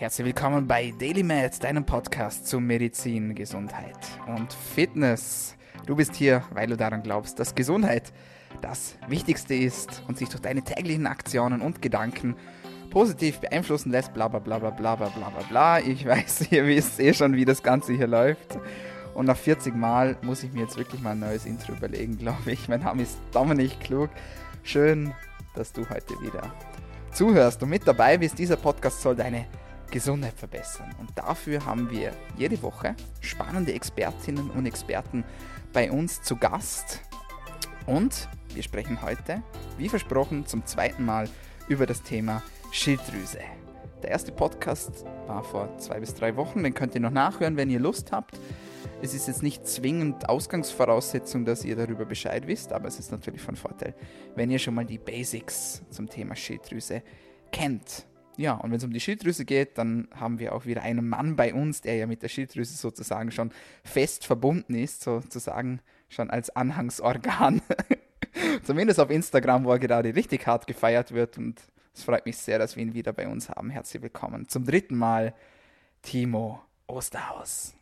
Herzlich willkommen bei DailyMed, deinem Podcast zu Medizin, Gesundheit und Fitness. Du bist hier, weil du daran glaubst, dass Gesundheit das Wichtigste ist und sich durch deine täglichen Aktionen und Gedanken positiv beeinflussen lässt, bla bla bla bla bla bla bla bla. Ich weiß, ihr wisst eh schon, wie das Ganze hier läuft. Und nach 40 Mal muss ich mir jetzt wirklich mal ein neues Intro überlegen, glaube ich. Mein Name ist Dominik Klug. Schön, dass du heute wieder zuhörst und mit dabei bist. Dieser Podcast soll deine Gesundheit verbessern. Und dafür haben wir jede Woche spannende Expertinnen und Experten bei uns zu Gast. Und wir sprechen heute, wie versprochen, zum zweiten Mal über das Thema Schilddrüse. Der erste Podcast war vor zwei bis drei Wochen, den könnt ihr noch nachhören, wenn ihr Lust habt. Es ist jetzt nicht zwingend Ausgangsvoraussetzung, dass ihr darüber Bescheid wisst, aber es ist natürlich von Vorteil, wenn ihr schon mal die Basics zum Thema Schilddrüse kennt. Ja, und wenn es um die Schilddrüse geht, dann haben wir auch wieder einen Mann bei uns, der ja mit der Schilddrüse sozusagen schon fest verbunden ist, sozusagen schon als Anhangsorgan. Zumindest auf Instagram, wo er gerade richtig hart gefeiert wird. Und es freut mich sehr, dass wir ihn wieder bei uns haben. Herzlich willkommen. Zum dritten Mal Timo Osterhaus.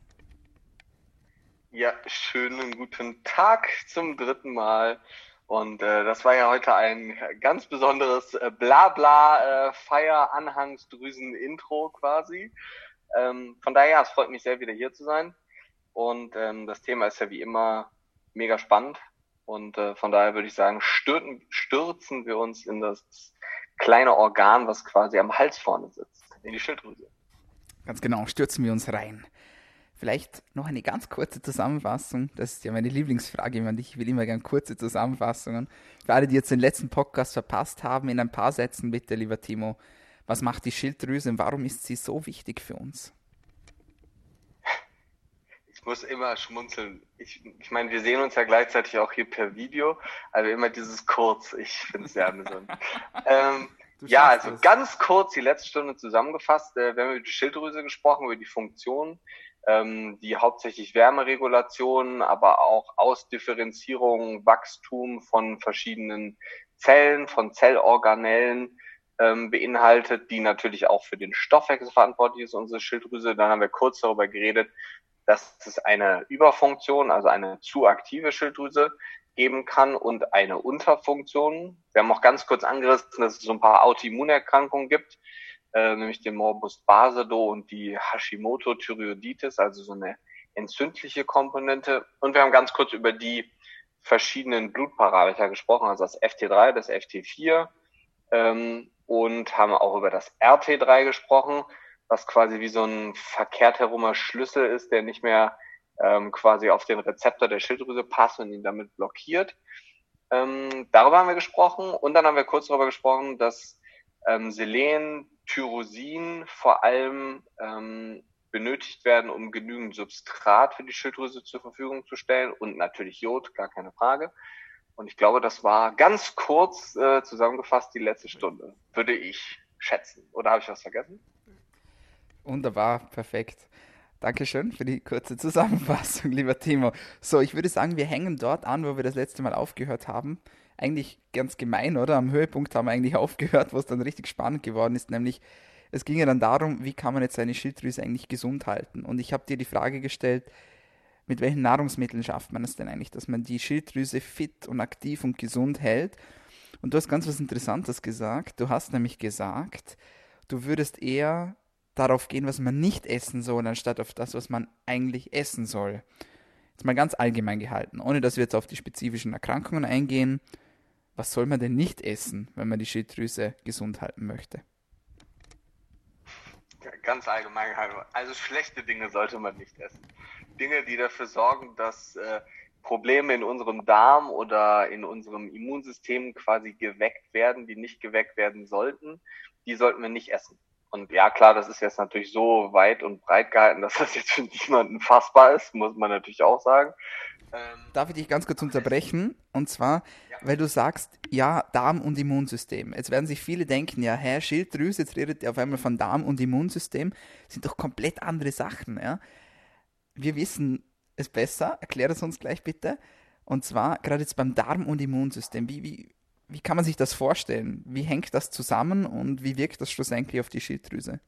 Ja, schönen guten Tag zum dritten Mal. Und äh, das war ja heute ein ganz besonderes äh, Blabla äh, quasi. Ähm, von daher, ja, es freut mich sehr, wieder hier zu sein. Und ähm, das Thema ist ja wie immer mega spannend. Und äh, von daher würde ich sagen, stürzen, stürzen wir uns in das kleine Organ, was quasi am Hals vorne sitzt, in die Schilddrüse. Ganz genau, stürzen wir uns rein. Vielleicht noch eine ganz kurze Zusammenfassung. Das ist ja meine Lieblingsfrage. Ich will immer gerne kurze Zusammenfassungen. Für alle, die jetzt den letzten Podcast verpasst haben, in ein paar Sätzen bitte, lieber Timo. Was macht die Schilddrüse und warum ist sie so wichtig für uns? Ich muss immer schmunzeln. Ich, ich meine, wir sehen uns ja gleichzeitig auch hier per Video, also immer dieses kurz. Ich finde es sehr amüsant. ähm, ja, also das. ganz kurz die letzte Stunde zusammengefasst. Äh, wir haben über die Schilddrüse gesprochen, über die Funktion ähm, die hauptsächlich Wärmeregulation, aber auch Ausdifferenzierung, Wachstum von verschiedenen Zellen, von Zellorganellen ähm, beinhaltet, die natürlich auch für den Stoffwechsel verantwortlich ist, unsere Schilddrüse. Dann haben wir kurz darüber geredet, dass es eine Überfunktion, also eine zu aktive Schilddrüse geben kann und eine Unterfunktion. Wir haben auch ganz kurz angerissen, dass es so ein paar Autoimmunerkrankungen gibt, äh, nämlich den Morbus Basedow und die Hashimoto-Thyreoiditis, also so eine entzündliche Komponente. Und wir haben ganz kurz über die verschiedenen Blutparameter gesprochen, also das FT3, das FT4 ähm, und haben auch über das RT3 gesprochen, was quasi wie so ein verkehrt herumer Schlüssel ist, der nicht mehr ähm, quasi auf den Rezeptor der Schilddrüse passt und ihn damit blockiert. Ähm, darüber haben wir gesprochen und dann haben wir kurz darüber gesprochen, dass ähm, Selen, Tyrosin vor allem ähm, benötigt werden, um genügend Substrat für die Schilddrüse zur Verfügung zu stellen und natürlich Jod, gar keine Frage. Und ich glaube, das war ganz kurz äh, zusammengefasst die letzte Stunde, würde ich schätzen. Oder habe ich was vergessen? Wunderbar, perfekt. Dankeschön für die kurze Zusammenfassung, lieber Timo. So, ich würde sagen, wir hängen dort an, wo wir das letzte Mal aufgehört haben eigentlich ganz gemein, oder? Am Höhepunkt haben wir eigentlich aufgehört, wo es dann richtig spannend geworden ist, nämlich es ging ja dann darum, wie kann man jetzt seine Schilddrüse eigentlich gesund halten? Und ich habe dir die Frage gestellt, mit welchen Nahrungsmitteln schafft man es denn eigentlich, dass man die Schilddrüse fit und aktiv und gesund hält? Und du hast ganz was Interessantes gesagt. Du hast nämlich gesagt, du würdest eher darauf gehen, was man nicht essen soll, anstatt auf das, was man eigentlich essen soll. Jetzt mal ganz allgemein gehalten, ohne dass wir jetzt auf die spezifischen Erkrankungen eingehen was soll man denn nicht essen, wenn man die Schilddrüse gesund halten möchte? Ganz allgemein, also schlechte Dinge sollte man nicht essen. Dinge, die dafür sorgen, dass äh, Probleme in unserem Darm oder in unserem Immunsystem quasi geweckt werden, die nicht geweckt werden sollten, die sollten wir nicht essen. Und ja, klar, das ist jetzt natürlich so weit und breit gehalten, dass das jetzt für niemanden fassbar ist, muss man natürlich auch sagen. Ähm, Darf ich dich ganz kurz unterbrechen? Und zwar. Weil du sagst, ja, Darm und Immunsystem. Jetzt werden sich viele denken, ja, Herr Schilddrüse, jetzt redet ihr auf einmal von Darm und Immunsystem, sind doch komplett andere Sachen, ja. Wir wissen es besser, erklär es uns gleich bitte. Und zwar, gerade jetzt beim Darm und Immunsystem, wie, wie, wie kann man sich das vorstellen? Wie hängt das zusammen und wie wirkt das schlussendlich auf die Schilddrüse?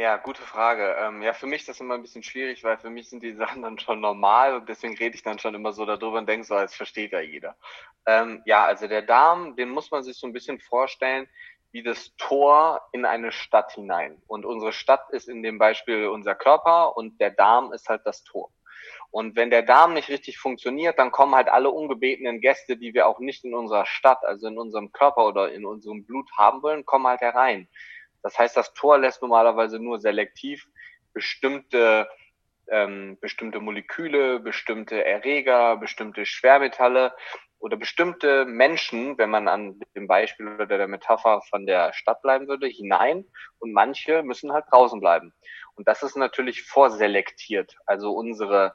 Ja, gute Frage. Ähm, ja, für mich ist das immer ein bisschen schwierig, weil für mich sind die Sachen dann schon normal und deswegen rede ich dann schon immer so darüber und denke so, als versteht ja jeder. Ähm, ja, also der Darm, den muss man sich so ein bisschen vorstellen wie das Tor in eine Stadt hinein. Und unsere Stadt ist in dem Beispiel unser Körper und der Darm ist halt das Tor. Und wenn der Darm nicht richtig funktioniert, dann kommen halt alle ungebetenen Gäste, die wir auch nicht in unserer Stadt, also in unserem Körper oder in unserem Blut haben wollen, kommen halt herein. Das heißt, das Tor lässt normalerweise nur selektiv bestimmte ähm, bestimmte Moleküle, bestimmte Erreger, bestimmte Schwermetalle oder bestimmte Menschen, wenn man an dem Beispiel oder der Metapher von der Stadt bleiben würde, hinein und manche müssen halt draußen bleiben. Und das ist natürlich vorselektiert. Also unsere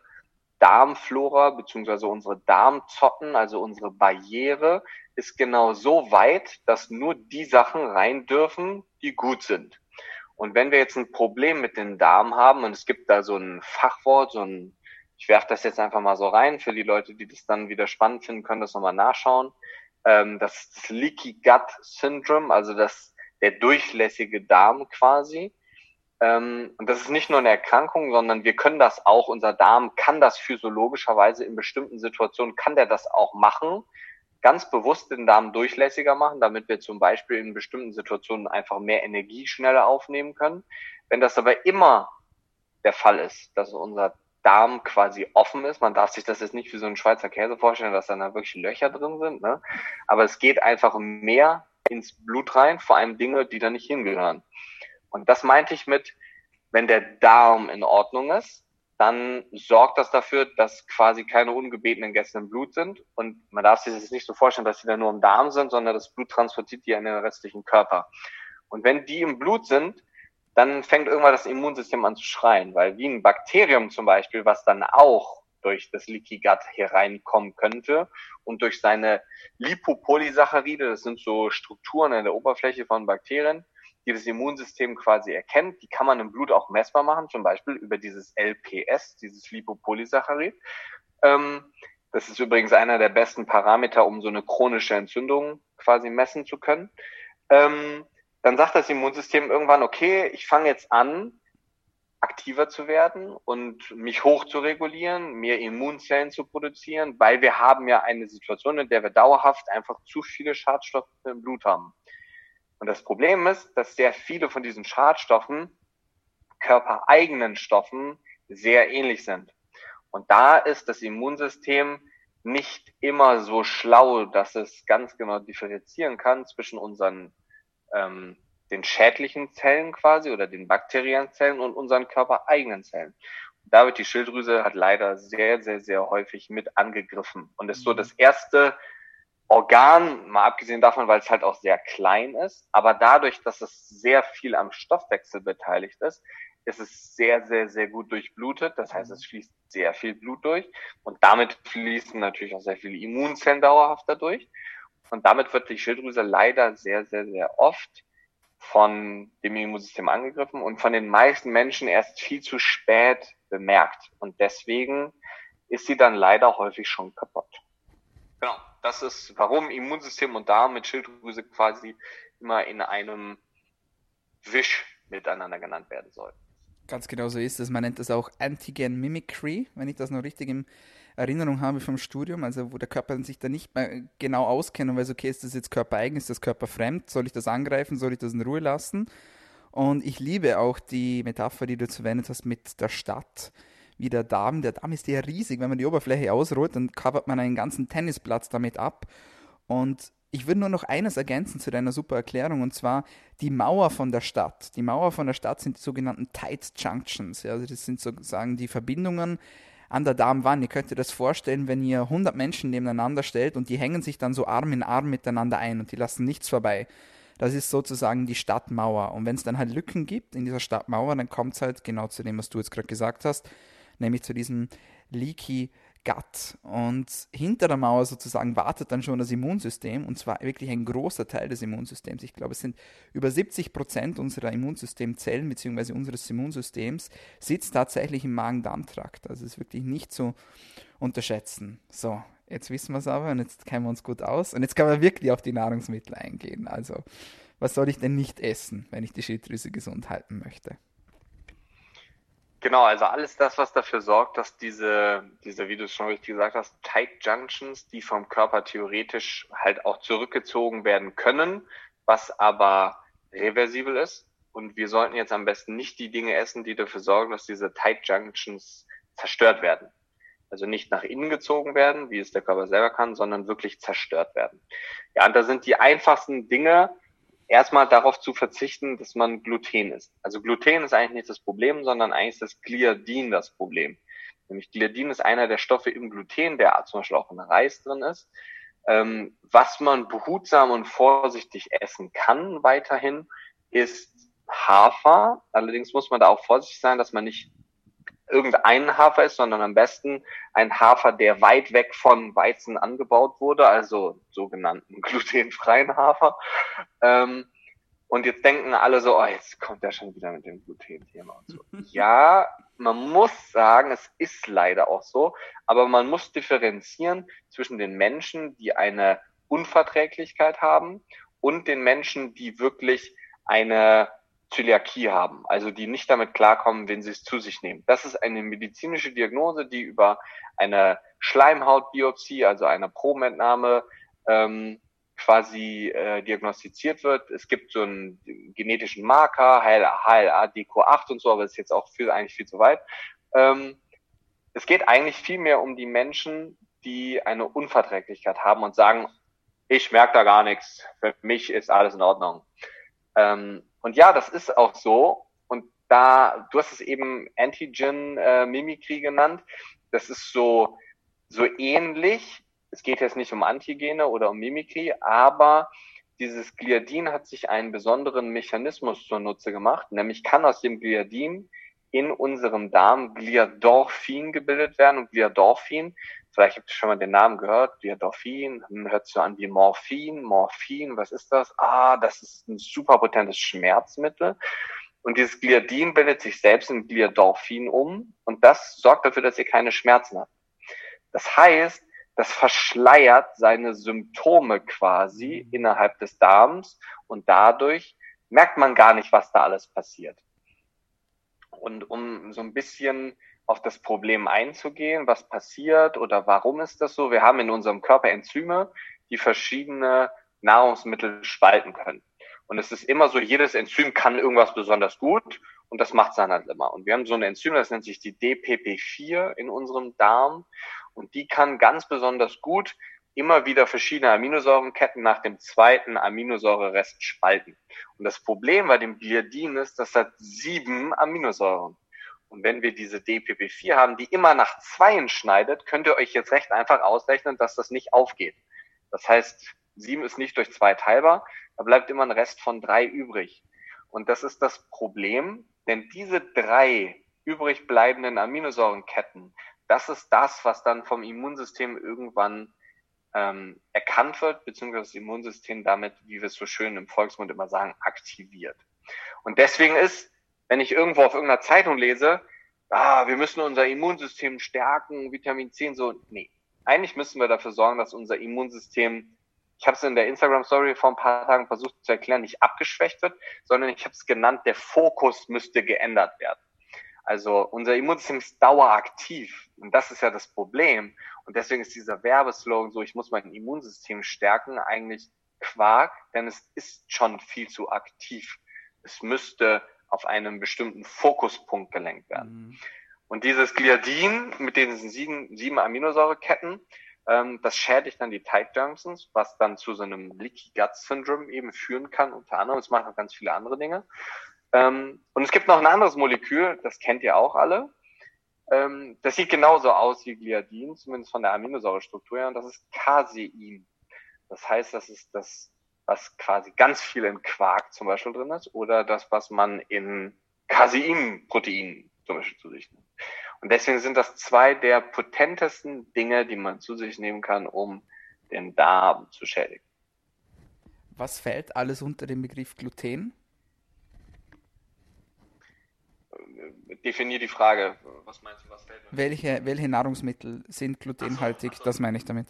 Darmflora beziehungsweise unsere Darmzotten, also unsere Barriere, ist genau so weit, dass nur die Sachen rein dürfen, die gut sind. Und wenn wir jetzt ein Problem mit den Darm haben und es gibt da so ein Fachwort, so ein, ich werfe das jetzt einfach mal so rein, für die Leute, die das dann wieder spannend finden, können das nochmal nachschauen. Ähm, das ist das Leaky Gut Syndrome, also das, der durchlässige Darm quasi. Ähm, und das ist nicht nur eine Erkrankung, sondern wir können das auch, unser Darm kann das physiologischerweise in bestimmten Situationen, kann der das auch machen, ganz bewusst den Darm durchlässiger machen, damit wir zum Beispiel in bestimmten Situationen einfach mehr Energie schneller aufnehmen können. Wenn das aber immer der Fall ist, dass unser Darm quasi offen ist, man darf sich das jetzt nicht wie so ein Schweizer Käse vorstellen, dass dann da wirklich Löcher drin sind, ne? aber es geht einfach mehr ins Blut rein, vor allem Dinge, die da nicht hingehören. Und das meinte ich mit, wenn der Darm in Ordnung ist, dann sorgt das dafür, dass quasi keine ungebetenen Gäste im Blut sind. Und man darf sich das nicht so vorstellen, dass sie da nur im Darm sind, sondern das Blut transportiert die in den restlichen Körper. Und wenn die im Blut sind, dann fängt irgendwann das Immunsystem an zu schreien, weil wie ein Bakterium zum Beispiel, was dann auch durch das Leaky Gut hier reinkommen könnte und durch seine Lipopolysaccharide, das sind so Strukturen in der Oberfläche von Bakterien, die das Immunsystem quasi erkennt. Die kann man im Blut auch messbar machen, zum Beispiel über dieses LPS, dieses Lipopolysaccharid. Ähm, das ist übrigens einer der besten Parameter, um so eine chronische Entzündung quasi messen zu können. Ähm, dann sagt das Immunsystem irgendwann, okay, ich fange jetzt an, aktiver zu werden und mich hoch zu regulieren, mehr Immunzellen zu produzieren, weil wir haben ja eine Situation, in der wir dauerhaft einfach zu viele Schadstoffe im Blut haben. Und das Problem ist, dass sehr viele von diesen Schadstoffen körpereigenen Stoffen sehr ähnlich sind. Und da ist das Immunsystem nicht immer so schlau, dass es ganz genau differenzieren kann zwischen unseren ähm, den schädlichen Zellen quasi oder den bakteriellen Zellen und unseren körpereigenen Zellen. Und da wird die Schilddrüse hat leider sehr, sehr, sehr häufig mit angegriffen und ist so mhm. das erste Organ, mal abgesehen davon, weil es halt auch sehr klein ist, aber dadurch, dass es sehr viel am Stoffwechsel beteiligt ist, ist es sehr, sehr, sehr gut durchblutet. Das heißt, es fließt sehr viel Blut durch und damit fließen natürlich auch sehr viele Immunzellen dauerhaft dadurch. Und damit wird die Schilddrüse leider sehr, sehr, sehr oft von dem Immunsystem angegriffen und von den meisten Menschen erst viel zu spät bemerkt. Und deswegen ist sie dann leider häufig schon kaputt. Genau. Das ist, warum Immunsystem und Darm mit Schilddrüse quasi immer in einem Wisch miteinander genannt werden sollen. Ganz genau so ist es. Man nennt das auch Antigen Mimicry, wenn ich das noch richtig in Erinnerung habe vom Studium, also wo der Körper sich da nicht mehr genau auskennt und weiß, okay, ist das jetzt körpereigen, ist das körperfremd, soll ich das angreifen, soll ich das in Ruhe lassen? Und ich liebe auch die Metapher, die du verwendet hast mit der Stadt wie der Darm. Der Darm ist ja riesig. Wenn man die Oberfläche ausrollt, dann covert man einen ganzen Tennisplatz damit ab. Und ich würde nur noch eines ergänzen zu deiner super Erklärung, und zwar die Mauer von der Stadt. Die Mauer von der Stadt sind die sogenannten Tight Junctions. Also das sind sozusagen die Verbindungen an der Darmwand. Ihr könnt euch das vorstellen, wenn ihr 100 Menschen nebeneinander stellt und die hängen sich dann so Arm in Arm miteinander ein und die lassen nichts vorbei. Das ist sozusagen die Stadtmauer. Und wenn es dann halt Lücken gibt in dieser Stadtmauer, dann kommt es halt genau zu dem, was du jetzt gerade gesagt hast nämlich zu diesem Leaky Gut. Und hinter der Mauer sozusagen wartet dann schon das Immunsystem, und zwar wirklich ein großer Teil des Immunsystems. Ich glaube, es sind über 70 Prozent unserer Immunsystemzellen bzw. unseres Immunsystems sitzt tatsächlich im Magen-Darm-Trakt. Also ist wirklich nicht zu unterschätzen. So, jetzt wissen wir es aber und jetzt kennen wir uns gut aus. Und jetzt kann man wirklich auf die Nahrungsmittel eingehen. Also, was soll ich denn nicht essen, wenn ich die Schilddrüse gesund halten möchte? Genau, also alles das, was dafür sorgt, dass diese, diese, wie du es schon richtig gesagt hast, Tight Junctions, die vom Körper theoretisch halt auch zurückgezogen werden können, was aber reversibel ist. Und wir sollten jetzt am besten nicht die Dinge essen, die dafür sorgen, dass diese Tight Junctions zerstört werden. Also nicht nach innen gezogen werden, wie es der Körper selber kann, sondern wirklich zerstört werden. Ja, und da sind die einfachsten Dinge, erstmal darauf zu verzichten, dass man Gluten isst. Also Gluten ist eigentlich nicht das Problem, sondern eigentlich ist das Gliadin das Problem. Nämlich Gliadin ist einer der Stoffe im Gluten, der zum Beispiel auch in Reis drin ist. Ähm, was man behutsam und vorsichtig essen kann weiterhin, ist Hafer. Allerdings muss man da auch vorsichtig sein, dass man nicht irgendeinen Hafer ist, sondern am besten ein Hafer, der weit weg von Weizen angebaut wurde, also sogenannten glutenfreien Hafer. Ähm, und jetzt denken alle so, oh, jetzt kommt er schon wieder mit dem Gluten-Thema und so. ja, man muss sagen, es ist leider auch so, aber man muss differenzieren zwischen den Menschen, die eine Unverträglichkeit haben und den Menschen, die wirklich eine Zöliakie haben, also die nicht damit klarkommen, wenn sie es zu sich nehmen. Das ist eine medizinische Diagnose, die über eine Schleimhautbiopsie, also eine Probenentnahme, ähm, quasi äh, diagnostiziert wird. Es gibt so einen genetischen Marker, HLA, DQ8 und so, aber das ist jetzt auch viel, eigentlich viel zu weit. Ähm, es geht eigentlich viel mehr um die Menschen, die eine Unverträglichkeit haben und sagen, ich merke da gar nichts, für mich ist alles in Ordnung. Ähm, und ja, das ist auch so. Und da, du hast es eben Antigen-Mimikry äh, genannt. Das ist so, so ähnlich. Es geht jetzt nicht um Antigene oder um Mimikry, aber dieses Gliadin hat sich einen besonderen Mechanismus zunutze gemacht, nämlich kann aus dem Gliadin in unserem Darm Gliadorphin gebildet werden. Und Gliadorphin, vielleicht habt ihr schon mal den Namen gehört, Gliadorphin, hört so an wie Morphin, Morphin, was ist das? Ah, das ist ein super potentes Schmerzmittel. Und dieses Gliadin bildet sich selbst in Gliadorphin um und das sorgt dafür, dass ihr keine Schmerzen habt. Das heißt, das verschleiert seine Symptome quasi innerhalb des Darms und dadurch merkt man gar nicht, was da alles passiert. Und um so ein bisschen auf das Problem einzugehen, was passiert oder warum ist das so? Wir haben in unserem Körper Enzyme, die verschiedene Nahrungsmittel spalten können. Und es ist immer so, jedes Enzym kann irgendwas besonders gut und das macht es dann halt immer. Und wir haben so ein Enzym, das nennt sich die DPP4 in unserem Darm und die kann ganz besonders gut immer wieder verschiedene Aminosäurenketten nach dem zweiten Aminosäurerest spalten. Und das Problem bei dem Gliadin ist, das hat sieben Aminosäuren. Und wenn wir diese DPP4 haben, die immer nach zweien schneidet, könnt ihr euch jetzt recht einfach ausrechnen, dass das nicht aufgeht. Das heißt, sieben ist nicht durch zwei teilbar, da bleibt immer ein Rest von drei übrig. Und das ist das Problem, denn diese drei übrig bleibenden Aminosäurenketten, das ist das, was dann vom Immunsystem irgendwann ähm, erkannt wird, beziehungsweise das Immunsystem damit, wie wir es so schön im Volksmund immer sagen, aktiviert. Und deswegen ist, wenn ich irgendwo auf irgendeiner Zeitung lese, ah, wir müssen unser Immunsystem stärken, Vitamin C und so, nee. Eigentlich müssen wir dafür sorgen, dass unser Immunsystem, ich habe es in der Instagram-Story vor ein paar Tagen versucht zu erklären, nicht abgeschwächt wird, sondern ich habe es genannt, der Fokus müsste geändert werden. Also unser Immunsystem ist daueraktiv und das ist ja das Problem. Und deswegen ist dieser Werbeslogan so, ich muss mein Immunsystem stärken, eigentlich Quark, denn es ist schon viel zu aktiv. Es müsste auf einen bestimmten Fokuspunkt gelenkt werden. Mhm. Und dieses Gliadin mit diesen sieben, sieben Aminosäureketten, ähm, das schädigt dann die Tight Junctions, was dann zu so einem Leaky Gut Syndrome eben führen kann, unter anderem. Es macht noch ganz viele andere Dinge. Ähm, und es gibt noch ein anderes Molekül, das kennt ihr auch alle. Ähm, das sieht genauso aus wie Gliadin, zumindest von der Aminosäurestruktur her, und das ist Casein. Das heißt, das ist das, was quasi ganz viel in Quark zum Beispiel drin ist, oder das, was man in Casein-Proteinen zum Beispiel zu sich nimmt. Und deswegen sind das zwei der potentesten Dinge, die man zu sich nehmen kann, um den Darm zu schädigen. Was fällt alles unter den Begriff Gluten? definier die Frage. Was meinst du, was fällt? Welche, welche Nahrungsmittel sind glutenhaltig? So, so. Das meine ich damit.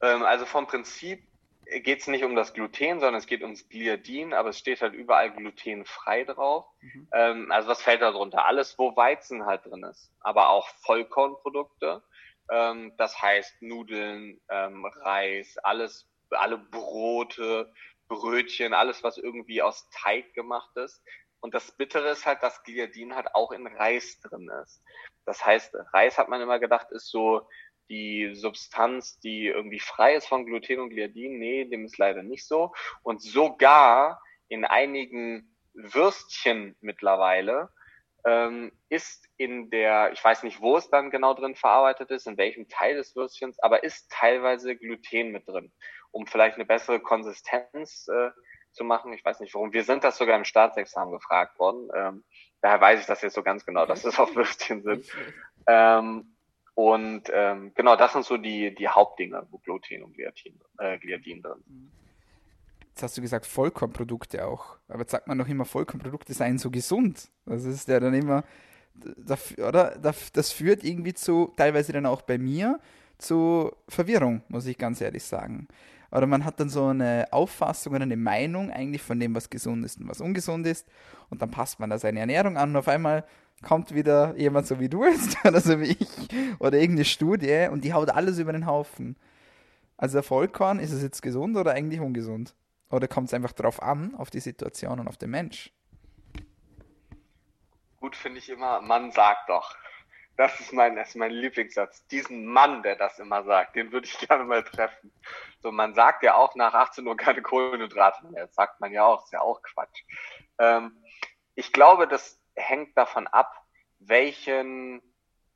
Ähm, also vom Prinzip geht es nicht um das Gluten, sondern es geht ums Gliadin, aber es steht halt überall glutenfrei drauf. Mhm. Ähm, also was fällt da drunter? Alles, wo Weizen halt drin ist, aber auch Vollkornprodukte. Ähm, das heißt Nudeln, ähm, Reis, alles, alle Brote, Brötchen, alles, was irgendwie aus Teig gemacht ist. Und das Bittere ist halt, dass Gliadin halt auch in Reis drin ist. Das heißt, Reis hat man immer gedacht, ist so die Substanz, die irgendwie frei ist von Gluten und Gliadin. Nee, dem ist leider nicht so. Und sogar in einigen Würstchen mittlerweile ähm, ist in der, ich weiß nicht, wo es dann genau drin verarbeitet ist, in welchem Teil des Würstchens, aber ist teilweise Gluten mit drin, um vielleicht eine bessere Konsistenz äh, zu machen. Ich weiß nicht warum. Wir sind das sogar im Staatsexamen gefragt worden. Ähm, daher weiß ich das jetzt so ganz genau, dass es auf Würstchen sind. Ähm, und ähm, genau, das sind so die, die Hauptdinge, wo Gluten und Gliadin, äh, Gliadin drin sind. Jetzt hast du gesagt Vollkornprodukte auch. Aber jetzt sagt man doch immer, Vollkornprodukte seien so gesund. Das ist ja dann immer, das, oder? Das führt irgendwie zu, teilweise dann auch bei mir, zu Verwirrung, muss ich ganz ehrlich sagen. Oder man hat dann so eine Auffassung oder eine Meinung eigentlich von dem, was gesund ist und was ungesund ist. Und dann passt man da seine Ernährung an und auf einmal kommt wieder jemand so wie du jetzt oder so wie ich oder irgendeine Studie und die haut alles über den Haufen. Also der Vollkorn, ist es jetzt gesund oder eigentlich ungesund? Oder kommt es einfach drauf an, auf die Situation und auf den Mensch? Gut finde ich immer, man sagt doch. Das ist mein, das ist mein Lieblingssatz. Diesen Mann, der das immer sagt, den würde ich gerne mal treffen. So, man sagt ja auch nach 18 Uhr keine Kohlenhydrate mehr. Das sagt man ja auch, ist ja auch Quatsch. Ähm, ich glaube, das hängt davon ab, welchen,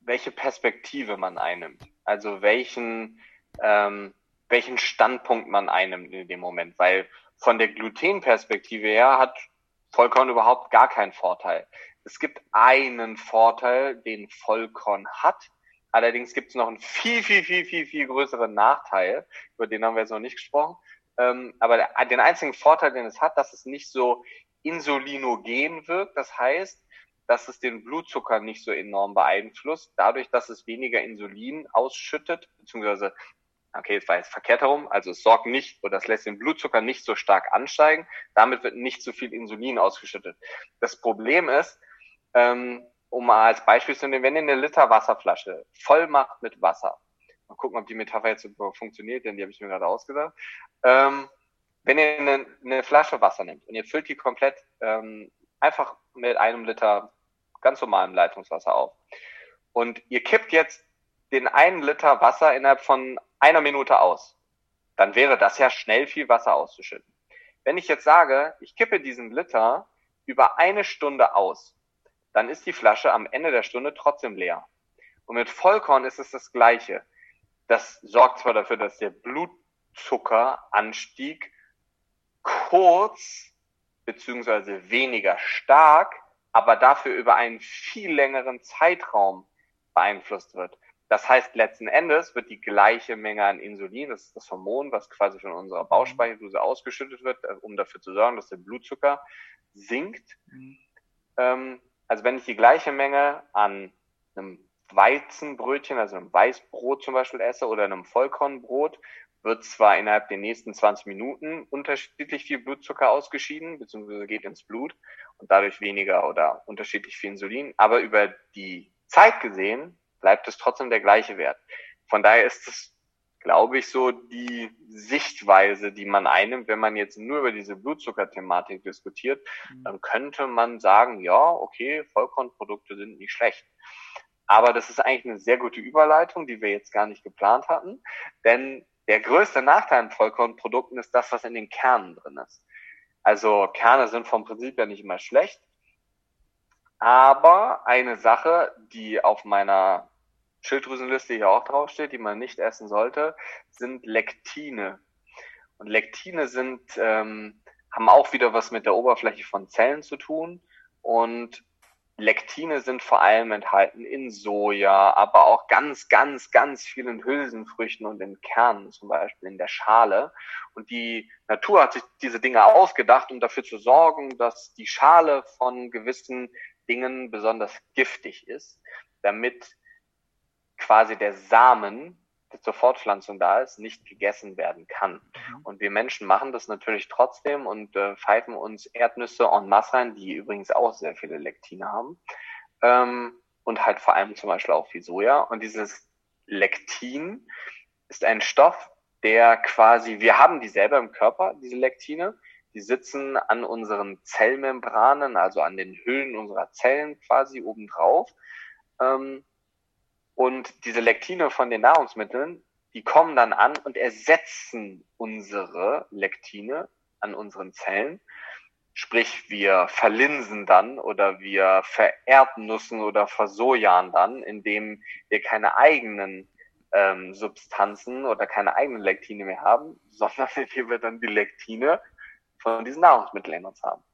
welche Perspektive man einnimmt. Also welchen, ähm, welchen Standpunkt man einnimmt in dem Moment. Weil von der Glutenperspektive her hat Vollkorn überhaupt gar keinen Vorteil. Es gibt einen Vorteil, den Vollkorn hat. Allerdings gibt es noch einen viel, viel, viel, viel, viel größeren Nachteil. Über den haben wir jetzt noch nicht gesprochen. Ähm, aber der, den einzigen Vorteil, den es hat, dass es nicht so insulinogen wirkt. Das heißt, dass es den Blutzucker nicht so enorm beeinflusst, dadurch, dass es weniger Insulin ausschüttet, beziehungsweise, okay, es war jetzt verkehrt herum, also es sorgt nicht oder es lässt den Blutzucker nicht so stark ansteigen, damit wird nicht so viel Insulin ausgeschüttet. Das Problem ist, ähm, um mal als Beispiel zu nehmen, wenn ihr eine Liter Wasserflasche voll macht mit Wasser, mal gucken, ob die Metapher jetzt funktioniert, denn die habe ich mir gerade ausgedacht. Ähm, wenn ihr eine, eine, Flasche Wasser nehmt und ihr füllt die komplett ähm, einfach mit einem Liter ganz normalem Leitungswasser auf und ihr kippt jetzt den einen Liter Wasser innerhalb von einer Minute aus, dann wäre das ja schnell viel Wasser auszuschütten. Wenn ich jetzt sage, ich kippe diesen Liter über eine Stunde aus, dann ist die Flasche am Ende der Stunde trotzdem leer. Und mit Vollkorn ist es das Gleiche. Das sorgt zwar dafür, dass der Blutzuckeranstieg kurz beziehungsweise weniger stark, aber dafür über einen viel längeren Zeitraum beeinflusst wird. Das heißt, letzten Endes wird die gleiche Menge an Insulin, das ist das Hormon, was quasi von unserer Bauchspeicheldrüse ausgeschüttet wird, äh, um dafür zu sorgen, dass der Blutzucker sinkt. Mhm. Ähm, also wenn ich die gleiche Menge an einem Weizenbrötchen, also einem Weißbrot zum Beispiel esse oder einem Vollkornbrot, wird zwar innerhalb der nächsten 20 Minuten unterschiedlich viel Blutzucker ausgeschieden, beziehungsweise geht ins Blut und dadurch weniger oder unterschiedlich viel Insulin, aber über die Zeit gesehen bleibt es trotzdem der gleiche Wert. Von daher ist es, glaube ich, so die Sichtweise, die man einnimmt, wenn man jetzt nur über diese Blutzuckerthematik diskutiert, mhm. dann könnte man sagen, ja, okay, Vollkornprodukte sind nicht schlecht. Aber das ist eigentlich eine sehr gute Überleitung, die wir jetzt gar nicht geplant hatten, denn der größte Nachteil an Vollkornprodukten ist das, was in den Kernen drin ist. Also Kerne sind vom Prinzip ja nicht immer schlecht. Aber eine Sache, die auf meiner Schilddrüsenliste hier auch draufsteht, die man nicht essen sollte, sind Lektine. Und Lektine sind, ähm, haben auch wieder was mit der Oberfläche von Zellen zu tun. Und Lektine sind vor allem enthalten in Soja, aber auch ganz, ganz, ganz vielen Hülsenfrüchten und in Kernen, zum Beispiel in der Schale. Und die Natur hat sich diese Dinge ausgedacht, um dafür zu sorgen, dass die Schale von gewissen Dingen besonders giftig ist, damit quasi der Samen zur Fortpflanzung da ist, nicht gegessen werden kann. Mhm. Und wir Menschen machen das natürlich trotzdem und äh, pfeifen uns Erdnüsse en masse rein, die übrigens auch sehr viele Lektine haben. Ähm, und halt vor allem zum Beispiel auch wie Soja. Und dieses Lektin ist ein Stoff, der quasi, wir haben die selber im Körper, diese Lektine. Die sitzen an unseren Zellmembranen, also an den Hüllen unserer Zellen quasi obendrauf. Ähm, und diese Lektine von den Nahrungsmitteln, die kommen dann an und ersetzen unsere Lektine an unseren Zellen. Sprich, wir verlinsen dann oder wir vererdnussen oder versojan dann, indem wir keine eigenen ähm, Substanzen oder keine eigenen Lektine mehr haben, sondern indem wir dann die Lektine von diesen Nahrungsmitteln in uns haben.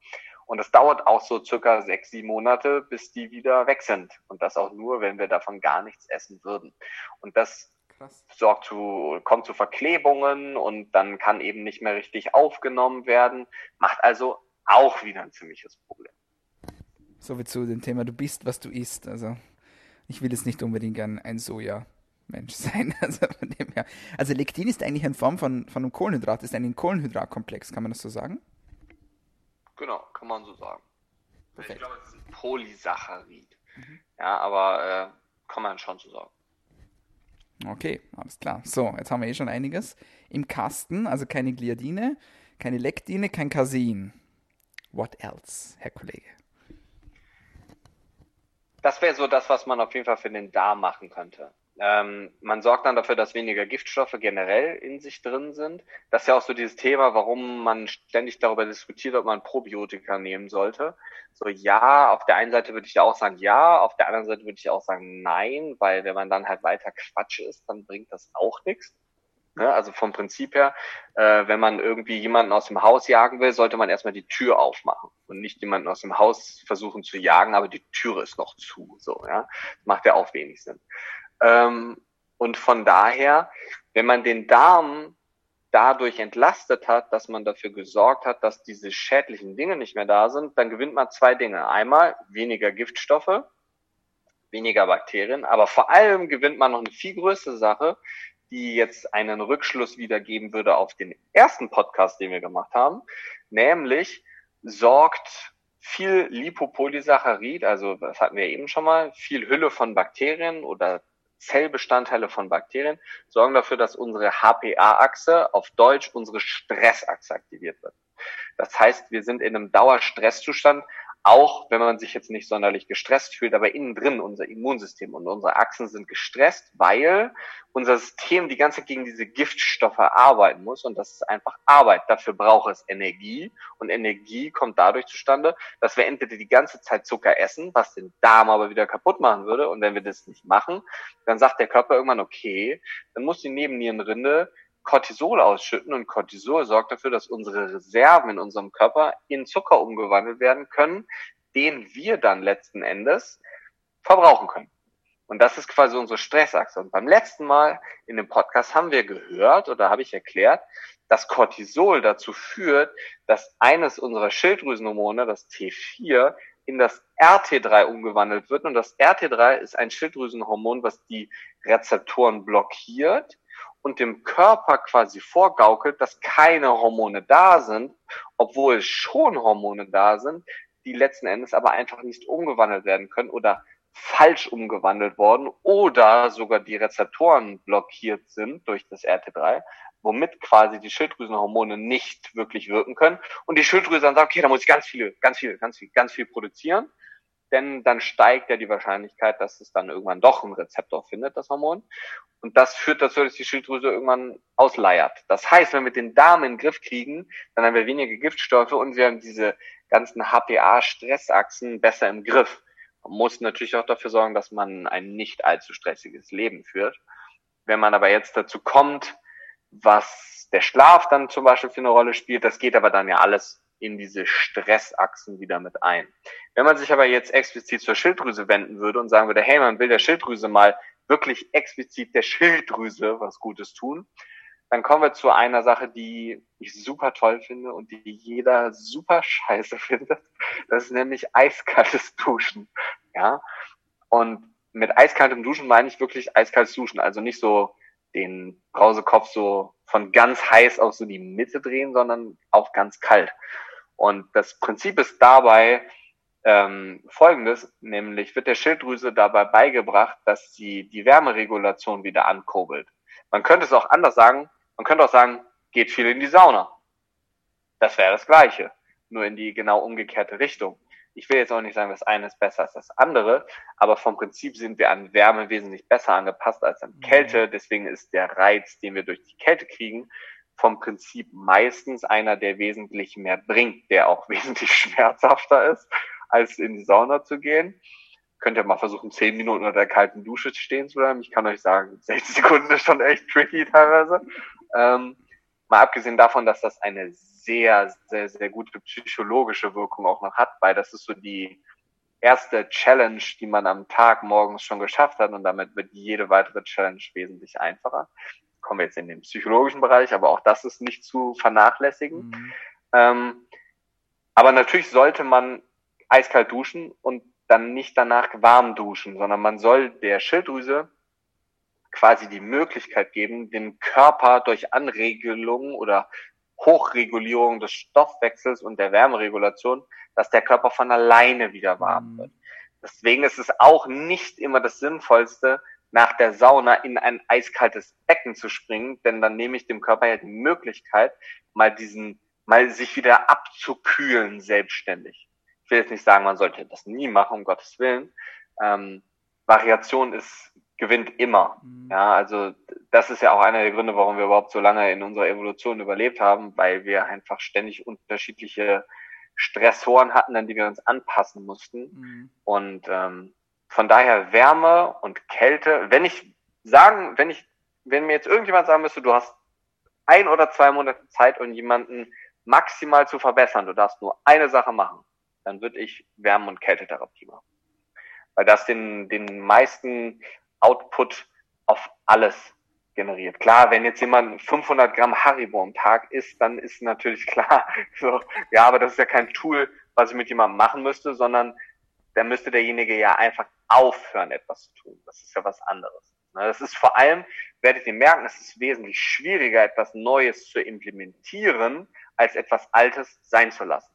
Und es dauert auch so circa sechs, sieben Monate, bis die wieder weg sind. Und das auch nur, wenn wir davon gar nichts essen würden. Und das Krass. sorgt zu, kommt zu Verklebungen und dann kann eben nicht mehr richtig aufgenommen werden. Macht also auch wieder ein ziemliches Problem. So wie zu dem Thema, du bist, was du isst. Also ich will jetzt nicht unbedingt ein, ein Soja-Mensch sein. Also, von dem her. also Lektin ist eigentlich in Form von, von einem Kohlenhydrat, ist ein Kohlenhydratkomplex, kann man das so sagen? Genau, kann man so sagen. Perfekt. Ich glaube, es ist ein Polysaccharid. Mhm. Ja, aber äh, kann man schon so sagen. Okay, alles klar. So, jetzt haben wir eh schon einiges im Kasten, also keine Gliadine, keine Lektine, kein Casein. What else, Herr Kollege? Das wäre so das, was man auf jeden Fall für den Darm machen könnte. Ähm, man sorgt dann dafür, dass weniger Giftstoffe generell in sich drin sind. Das ist ja auch so dieses Thema, warum man ständig darüber diskutiert, ob man Probiotika nehmen sollte. So ja, auf der einen Seite würde ich auch sagen ja, auf der anderen Seite würde ich auch sagen nein, weil wenn man dann halt weiter Quatsch ist, dann bringt das auch nichts. Ne? Also vom Prinzip her, äh, wenn man irgendwie jemanden aus dem Haus jagen will, sollte man erstmal die Tür aufmachen und nicht jemanden aus dem Haus versuchen zu jagen, aber die Türe ist noch zu. So, ja, macht ja auch wenig Sinn. Ähm, und von daher, wenn man den Darm dadurch entlastet hat, dass man dafür gesorgt hat, dass diese schädlichen Dinge nicht mehr da sind, dann gewinnt man zwei Dinge. Einmal weniger Giftstoffe, weniger Bakterien, aber vor allem gewinnt man noch eine viel größere Sache, die jetzt einen Rückschluss wiedergeben würde auf den ersten Podcast, den wir gemacht haben, nämlich sorgt viel Lipopolysaccharid, also das hatten wir eben schon mal, viel Hülle von Bakterien oder Zellbestandteile von Bakterien sorgen dafür, dass unsere HPA-Achse, auf Deutsch unsere Stressachse aktiviert wird. Das heißt, wir sind in einem Dauerstresszustand, auch wenn man sich jetzt nicht sonderlich gestresst fühlt, aber innen drin unser Immunsystem und unsere Achsen sind gestresst, weil unser System die ganze Zeit gegen diese Giftstoffe arbeiten muss und das ist einfach Arbeit. Dafür braucht es Energie und Energie kommt dadurch zustande, dass wir entweder die ganze Zeit Zucker essen, was den Darm aber wieder kaputt machen würde und wenn wir das nicht machen, dann sagt der Körper irgendwann, okay, dann muss die Nebennierenrinde Cortisol ausschütten und Cortisol sorgt dafür, dass unsere Reserven in unserem Körper in Zucker umgewandelt werden können, den wir dann letzten Endes verbrauchen können. Und das ist quasi unsere Stressachse. Und beim letzten Mal in dem Podcast haben wir gehört oder habe ich erklärt, dass Cortisol dazu führt, dass eines unserer Schilddrüsenhormone, das T4, in das RT3 umgewandelt wird. Und das RT3 ist ein Schilddrüsenhormon, was die Rezeptoren blockiert und dem Körper quasi vorgaukelt, dass keine Hormone da sind, obwohl schon Hormone da sind, die letzten Endes aber einfach nicht umgewandelt werden können oder falsch umgewandelt worden oder sogar die Rezeptoren blockiert sind durch das RT3, womit quasi die Schilddrüsenhormone nicht wirklich wirken können. Und die Schilddrüse dann sagt, okay, da muss ich ganz viele, ganz viel, ganz viel, ganz viel produzieren denn dann steigt ja die Wahrscheinlichkeit, dass es dann irgendwann doch einen Rezeptor findet, das Hormon. Und das führt dazu, dass die Schilddrüse irgendwann ausleiert. Das heißt, wenn wir den Darm in den Griff kriegen, dann haben wir weniger Giftstoffe und wir haben diese ganzen HPA-Stressachsen besser im Griff. Man muss natürlich auch dafür sorgen, dass man ein nicht allzu stressiges Leben führt. Wenn man aber jetzt dazu kommt, was der Schlaf dann zum Beispiel für eine Rolle spielt, das geht aber dann ja alles in diese Stressachsen wieder mit ein. Wenn man sich aber jetzt explizit zur Schilddrüse wenden würde und sagen würde, hey, man will der Schilddrüse mal wirklich explizit der Schilddrüse was Gutes tun, dann kommen wir zu einer Sache, die ich super toll finde und die jeder super scheiße findet. Das ist nämlich eiskaltes Duschen. Ja. Und mit eiskaltem Duschen meine ich wirklich eiskaltes Duschen. Also nicht so den Brausekopf so von ganz heiß auf so die Mitte drehen, sondern auf ganz kalt. Und das Prinzip ist dabei ähm, folgendes, nämlich wird der Schilddrüse dabei beigebracht, dass sie die Wärmeregulation wieder ankurbelt. Man könnte es auch anders sagen, man könnte auch sagen, geht viel in die Sauna. Das wäre das Gleiche, nur in die genau umgekehrte Richtung. Ich will jetzt auch nicht sagen, das eine ist besser als das andere, aber vom Prinzip sind wir an Wärme wesentlich besser angepasst als an Kälte. Mhm. Deswegen ist der Reiz, den wir durch die Kälte kriegen, vom Prinzip meistens einer, der wesentlich mehr bringt, der auch wesentlich schmerzhafter ist, als in die Sauna zu gehen. Könnt ihr mal versuchen, zehn Minuten unter der kalten Dusche stehen zu bleiben. Ich kann euch sagen, 60 Sekunden ist schon echt tricky teilweise. Ähm, mal abgesehen davon, dass das eine sehr, sehr, sehr gute psychologische Wirkung auch noch hat, weil das ist so die erste Challenge, die man am Tag morgens schon geschafft hat und damit wird jede weitere Challenge wesentlich einfacher. Kommen wir jetzt in den psychologischen Bereich, aber auch das ist nicht zu vernachlässigen. Mhm. Ähm, aber natürlich sollte man eiskalt duschen und dann nicht danach warm duschen, sondern man soll der Schilddrüse quasi die Möglichkeit geben, den Körper durch Anregelung oder Hochregulierung des Stoffwechsels und der Wärmeregulation, dass der Körper von alleine wieder warm mhm. wird. Deswegen ist es auch nicht immer das Sinnvollste, nach der Sauna in ein eiskaltes Becken zu springen, denn dann nehme ich dem Körper ja die Möglichkeit, mal diesen, mal sich wieder abzukühlen selbstständig. Ich will jetzt nicht sagen, man sollte das nie machen, um Gottes Willen. Ähm, Variation ist gewinnt immer. Mhm. Ja, also das ist ja auch einer der Gründe, warum wir überhaupt so lange in unserer Evolution überlebt haben, weil wir einfach ständig unterschiedliche Stressoren hatten, an die wir uns anpassen mussten. Mhm. Und ähm, von daher Wärme und Kälte, wenn ich sagen, wenn ich, wenn mir jetzt irgendjemand sagen müsste, du hast ein oder zwei Monate Zeit, um jemanden maximal zu verbessern, du darfst nur eine Sache machen, dann würde ich Wärme- und Kältetherapie machen. Weil das den, den meisten Output auf alles generiert. Klar, wenn jetzt jemand 500 Gramm Haribo am Tag isst, dann ist natürlich klar, so, ja, aber das ist ja kein Tool, was ich mit jemandem machen müsste, sondern da müsste derjenige ja einfach aufhören, etwas zu tun. Das ist ja was anderes. Ne, das ist vor allem, werdet ihr merken, es ist wesentlich schwieriger, etwas Neues zu implementieren, als etwas Altes sein zu lassen.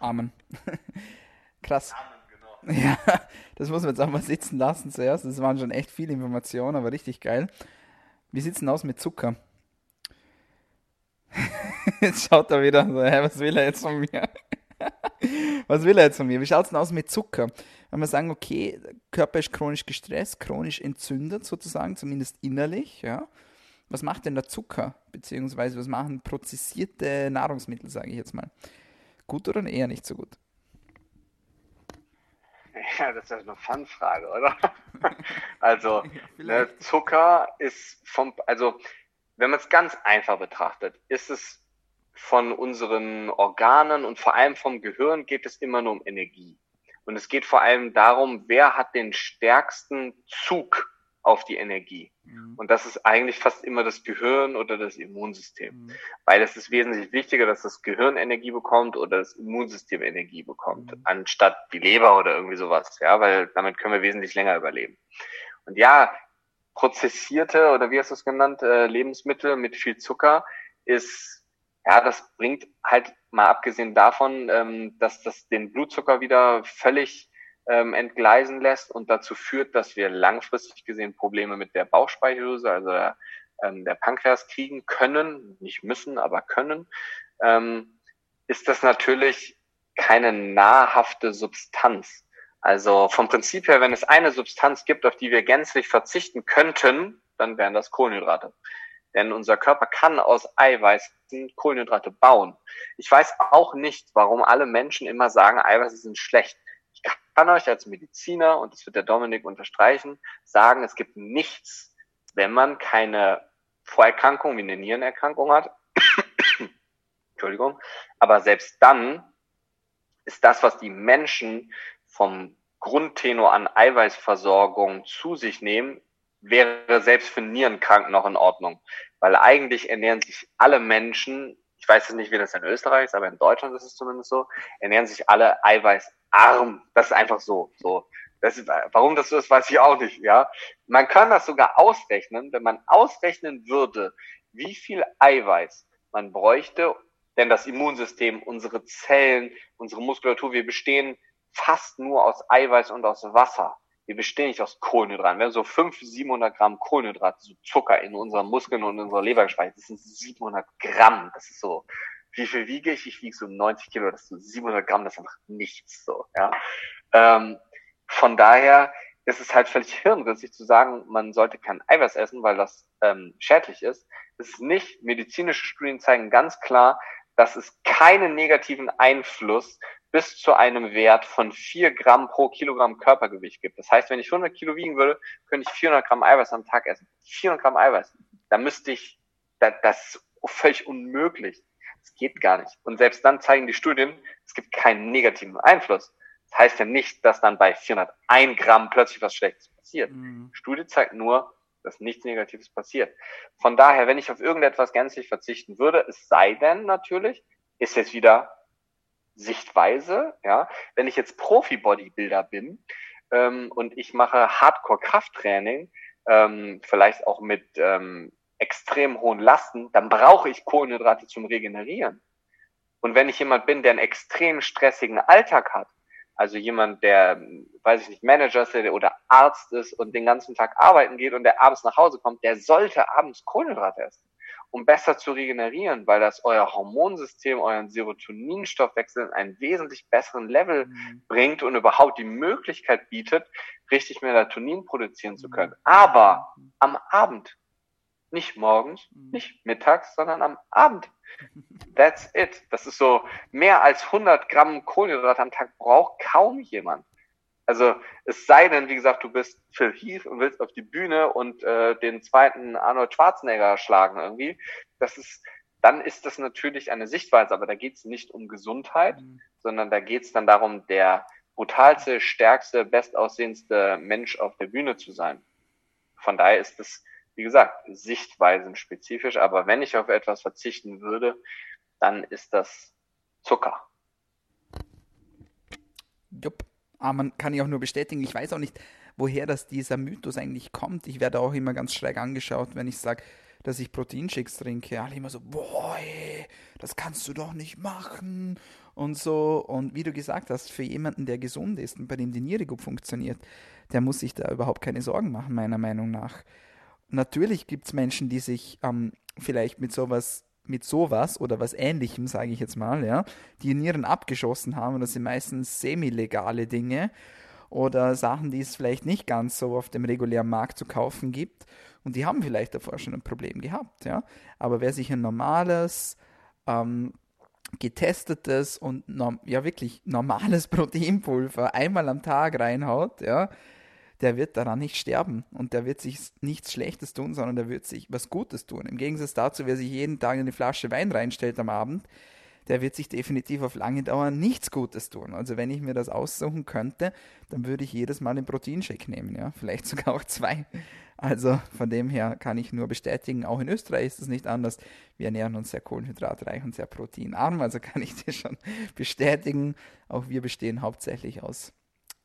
Amen. Krass. Amen. Ja, das muss man jetzt auch mal sitzen lassen zuerst. Das waren schon echt viele Informationen, aber richtig geil. Wie sieht's denn aus mit Zucker? Jetzt schaut er wieder so, hä, was will er jetzt von mir? was will er jetzt von mir? Wie schaut's denn aus mit Zucker? Wenn wir sagen, okay, Körper ist chronisch gestresst, chronisch entzündet sozusagen, zumindest innerlich, ja. Was macht denn der Zucker? Beziehungsweise was machen prozessierte Nahrungsmittel, sage ich jetzt mal? Gut oder eher nicht so gut? Ja, das ist ja eine Fun-Frage, oder? also, ja, ne, Zucker ist vom, also, wenn man es ganz einfach betrachtet, ist es von unseren Organen und vor allem vom Gehirn geht es immer nur um Energie. Und es geht vor allem darum, wer hat den stärksten Zug auf die Energie. Mhm. Und das ist eigentlich fast immer das Gehirn oder das Immunsystem. Mhm. Weil es ist wesentlich wichtiger, dass das Gehirn Energie bekommt oder das Immunsystem Energie bekommt, mhm. anstatt die Leber oder irgendwie sowas. Ja, weil damit können wir wesentlich länger überleben. Und ja, prozessierte oder wie hast du es genannt, äh, Lebensmittel mit viel Zucker ist, ja, das bringt halt mal abgesehen davon, ähm, dass das den Blutzucker wieder völlig ähm, entgleisen lässt und dazu führt, dass wir langfristig gesehen Probleme mit der Bauchspeicheldrüse, also der, ähm, der Pankreas kriegen können, nicht müssen, aber können, ähm, ist das natürlich keine nahrhafte Substanz. Also vom Prinzip her, wenn es eine Substanz gibt, auf die wir gänzlich verzichten könnten, dann wären das Kohlenhydrate. Denn unser Körper kann aus Eiweißen Kohlenhydrate bauen. Ich weiß auch nicht, warum alle Menschen immer sagen, Eiweiße sind schlecht kann euch als Mediziner, und das wird der Dominik unterstreichen, sagen, es gibt nichts, wenn man keine Vorerkrankung wie eine Nierenerkrankung hat. Entschuldigung. Aber selbst dann ist das, was die Menschen vom Grundtenor an Eiweißversorgung zu sich nehmen, wäre selbst für Nierenkranken noch in Ordnung. Weil eigentlich ernähren sich alle Menschen, ich weiß jetzt nicht, wie das in Österreich ist, aber in Deutschland ist es zumindest so, ernähren sich alle Eiweiß arm. Das ist einfach so. So. Das ist, warum das so ist, weiß ich auch nicht, ja. Man kann das sogar ausrechnen, wenn man ausrechnen würde, wie viel Eiweiß man bräuchte, denn das Immunsystem, unsere Zellen, unsere Muskulatur, wir bestehen fast nur aus Eiweiß und aus Wasser. Wir bestehen nicht aus Kohlenhydraten. Wir haben so 500, 700 Gramm Kohlenhydrate, so Zucker in unseren Muskeln und in unserer Leber gespeichert. Das sind 700 Gramm. Das ist so, wie viel wiege ich? Ich wiege so 90 Kilo. Das sind 700 Gramm, das ist einfach nichts so, ja. Ähm, von daher ist es halt völlig hirnrissig zu sagen, man sollte kein Eiweiß essen, weil das ähm, schädlich ist. Es ist nicht. Medizinische Studien zeigen ganz klar, dass es keinen negativen Einfluss bis zu einem Wert von vier Gramm pro Kilogramm Körpergewicht gibt. Das heißt, wenn ich 100 Kilo wiegen würde, könnte ich 400 Gramm Eiweiß am Tag essen. 400 Gramm Eiweiß. Da müsste ich, das, das ist völlig unmöglich. Das geht gar nicht. Und selbst dann zeigen die Studien, es gibt keinen negativen Einfluss. Das heißt ja nicht, dass dann bei 401 Gramm plötzlich was Schlechtes passiert. Mhm. Studie zeigt nur, dass nichts Negatives passiert. Von daher, wenn ich auf irgendetwas gänzlich verzichten würde, es sei denn natürlich, ist jetzt wieder Sichtweise, ja, wenn ich jetzt Profi-Bodybuilder bin ähm, und ich mache Hardcore-Krafttraining, ähm, vielleicht auch mit ähm, extrem hohen Lasten, dann brauche ich Kohlenhydrate zum Regenerieren. Und wenn ich jemand bin, der einen extrem stressigen Alltag hat, also jemand, der, weiß ich nicht, Manager ist oder Arzt ist und den ganzen Tag arbeiten geht und der abends nach Hause kommt, der sollte abends Kohlenhydrate essen, um besser zu regenerieren, weil das euer Hormonsystem, euren Serotoninstoffwechsel in einen wesentlich besseren Level mhm. bringt und überhaupt die Möglichkeit bietet, richtig Melatonin produzieren zu können. Mhm. Aber am Abend, nicht morgens, mhm. nicht mittags, sondern am Abend That's it. Das ist so, mehr als 100 Gramm Kohlenhydrate am Tag braucht kaum jemand. Also es sei denn, wie gesagt, du bist Phil Heath und willst auf die Bühne und äh, den zweiten Arnold Schwarzenegger schlagen irgendwie. Das ist, dann ist das natürlich eine Sichtweise, aber da geht es nicht um Gesundheit, mhm. sondern da geht es dann darum, der brutalste, stärkste, bestaussehendste Mensch auf der Bühne zu sein. Von daher ist es wie gesagt, Sichtweisen spezifisch, aber wenn ich auf etwas verzichten würde, dann ist das Zucker. Jupp, aber ah, man kann ich auch nur bestätigen. Ich weiß auch nicht, woher das dieser Mythos eigentlich kommt. Ich werde auch immer ganz schräg angeschaut, wenn ich sage, dass ich Proteinshakes trinke. Alle immer so, boah, das kannst du doch nicht machen und so. Und wie du gesagt hast, für jemanden, der gesund ist und bei dem die Niere gut funktioniert, der muss sich da überhaupt keine Sorgen machen, meiner Meinung nach natürlich gibt es Menschen, die sich ähm, vielleicht mit sowas mit sowas oder was ähnlichem, sage ich jetzt mal, ja, die Nieren abgeschossen haben. Und das sind meistens semi-legale Dinge oder Sachen, die es vielleicht nicht ganz so auf dem regulären Markt zu kaufen gibt. Und die haben vielleicht davor schon ein Problem gehabt, ja. Aber wer sich ein normales, ähm, getestetes und ja wirklich normales Proteinpulver einmal am Tag reinhaut, ja, der wird daran nicht sterben und der wird sich nichts Schlechtes tun, sondern der wird sich was Gutes tun. Im Gegensatz dazu, wer sich jeden Tag eine Flasche Wein reinstellt am Abend, der wird sich definitiv auf lange Dauer nichts Gutes tun. Also wenn ich mir das aussuchen könnte, dann würde ich jedes Mal einen Proteinshake nehmen, ja, vielleicht sogar auch zwei. Also von dem her kann ich nur bestätigen, auch in Österreich ist es nicht anders. Wir ernähren uns sehr kohlenhydratreich und sehr proteinarm, also kann ich dir schon bestätigen, auch wir bestehen hauptsächlich aus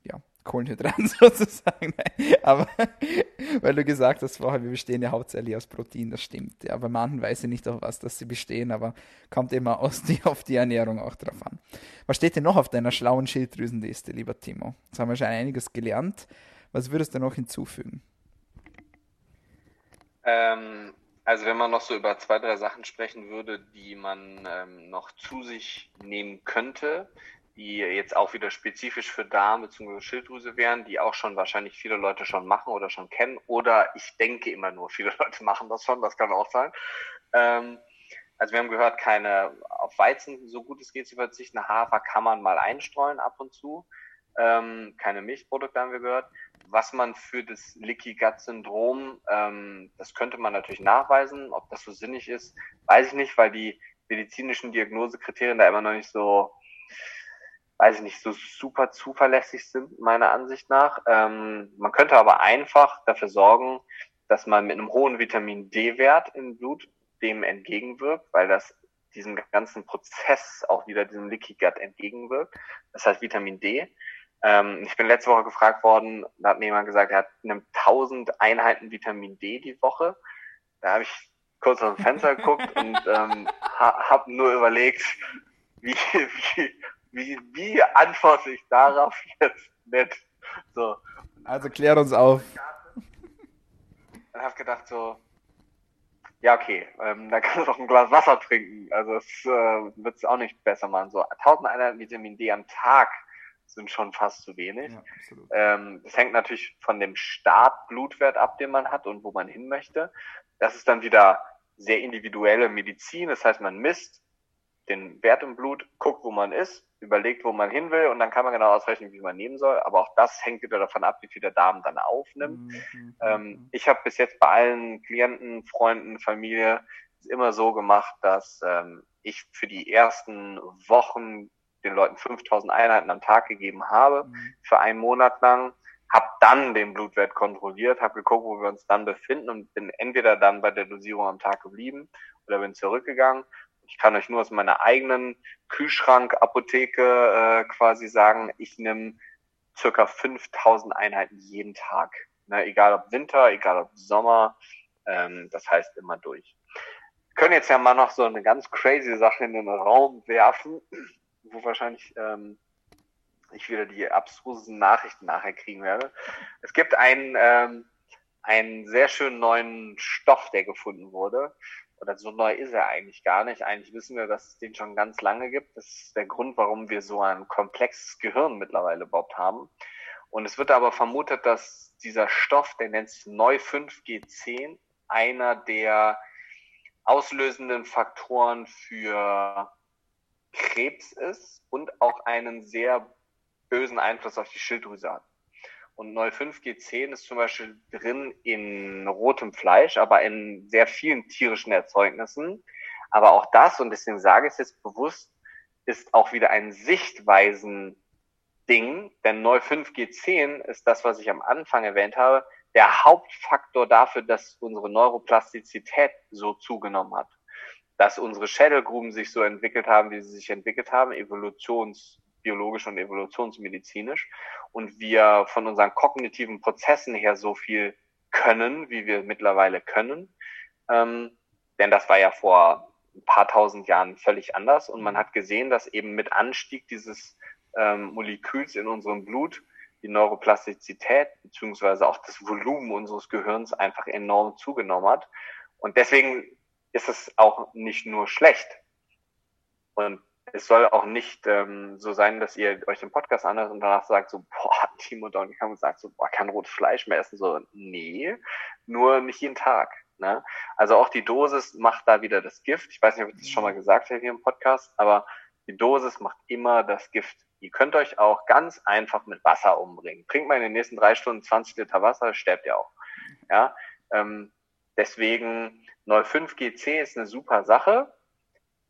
ja, Kohlenhydraten sozusagen. Aber weil du gesagt hast vorher, wir bestehen ja hauptsächlich aus Protein, das stimmt. Ja, bei manchen weiß ich nicht, auf was dass sie bestehen, aber kommt immer aus die, auf die Ernährung auch drauf an. Was steht denn noch auf deiner schlauen Schilddrüsenliste, lieber Timo? Jetzt haben wir schon einiges gelernt. Was würdest du noch hinzufügen? Ähm, also wenn man noch so über zwei, drei Sachen sprechen würde, die man ähm, noch zu sich nehmen könnte, die jetzt auch wieder spezifisch für Darm bzw. Schilddrüse wären, die auch schon wahrscheinlich viele Leute schon machen oder schon kennen. Oder ich denke immer nur, viele Leute machen das schon, das kann auch sein. Ähm, also wir haben gehört, keine auf Weizen, so gut es geht zu verzichten. Hafer kann man mal einstreuen ab und zu. Ähm, keine Milchprodukte haben wir gehört. Was man für das Leaky Gut Syndrom, ähm, das könnte man natürlich nachweisen. Ob das so sinnig ist, weiß ich nicht, weil die medizinischen Diagnosekriterien da immer noch nicht so weiß ich nicht, so super zuverlässig sind, meiner Ansicht nach. Ähm, man könnte aber einfach dafür sorgen, dass man mit einem hohen Vitamin D-Wert im Blut dem entgegenwirkt, weil das diesem ganzen Prozess auch wieder diesem Leaky Gut entgegenwirkt. Das heißt Vitamin D. Ähm, ich bin letzte Woche gefragt worden, da hat mir jemand gesagt, er hat nimmt 1000 Einheiten Vitamin D die Woche. Da habe ich kurz aus dem Fenster geguckt und ähm, ha, habe nur überlegt, wie, wie, wie, wie antworte ich darauf jetzt nett. So. Also klär uns auf. Und habe gedacht so, ja okay, ähm, dann kannst du doch ein Glas Wasser trinken. Also es äh, wird es auch nicht besser machen. So 1000 Einheiten Vitamin D am Tag sind schon fast zu wenig. Ja, ähm, das hängt natürlich von dem Startblutwert ab, den man hat und wo man hin möchte. Das ist dann wieder sehr individuelle Medizin. Das heißt, man misst den Wert im Blut, guckt, wo man ist, überlegt, wo man hin will und dann kann man genau ausrechnen, wie man nehmen soll. Aber auch das hängt wieder davon ab, wie viel der Darm dann aufnimmt. Mhm. mhm ähm, mhm. ich habe bis jetzt bei allen Klienten, Freunden, Familie immer so gemacht, dass ähm, ich für die ersten Wochen den Leuten 5000 Einheiten am Tag gegeben habe, mhm. für einen Monat lang, habe dann den Blutwert kontrolliert, habe geguckt, wo wir uns dann befinden und bin entweder dann bei der Dosierung am Tag geblieben oder bin zurückgegangen. Ich kann euch nur aus meiner eigenen Kühlschrank-Apotheke äh, quasi sagen, ich nehme circa 5000 Einheiten jeden Tag. Ne, egal ob Winter, egal ob Sommer, ähm, das heißt immer durch. Können jetzt ja mal noch so eine ganz crazy Sache in den Raum werfen wo wahrscheinlich ähm, ich wieder die abstrusen Nachrichten nachher kriegen werde. Es gibt einen, ähm, einen sehr schönen neuen Stoff, der gefunden wurde. Oder so neu ist er eigentlich gar nicht. Eigentlich wissen wir, dass es den schon ganz lange gibt. Das ist der Grund, warum wir so ein komplexes Gehirn mittlerweile überhaupt haben. Und es wird aber vermutet, dass dieser Stoff, der nennt sich Neu5G10, einer der auslösenden Faktoren für Krebs ist und auch einen sehr bösen Einfluss auf die Schilddrüse hat. Und Neu5G10 ist zum Beispiel drin in rotem Fleisch, aber in sehr vielen tierischen Erzeugnissen. Aber auch das, und deswegen sage ich es jetzt bewusst, ist auch wieder ein Sichtweisen-Ding, denn Neu5G10 ist das, was ich am Anfang erwähnt habe, der Hauptfaktor dafür, dass unsere Neuroplastizität so zugenommen hat dass unsere Schädelgruben sich so entwickelt haben, wie sie sich entwickelt haben, evolutionsbiologisch und evolutionsmedizinisch, und wir von unseren kognitiven Prozessen her so viel können, wie wir mittlerweile können. Ähm, denn das war ja vor ein paar tausend Jahren völlig anders und man hat gesehen, dass eben mit Anstieg dieses ähm, Moleküls in unserem Blut die Neuroplastizität beziehungsweise auch das Volumen unseres Gehirns einfach enorm zugenommen hat. Und deswegen ist es auch nicht nur schlecht. Und es soll auch nicht ähm, so sein, dass ihr euch den Podcast anhört und danach sagt so, boah, Timo und sagt so, boah, kein rotes Fleisch mehr essen. So, nee, nur nicht jeden Tag. Ne? Also auch die Dosis macht da wieder das Gift. Ich weiß nicht, ob ich das schon mal gesagt habe hier im Podcast, aber die Dosis macht immer das Gift. Ihr könnt euch auch ganz einfach mit Wasser umbringen. Trinkt mal in den nächsten drei Stunden 20 Liter Wasser, sterbt ihr auch. Ja, ähm, deswegen Neu5GC ist eine super Sache,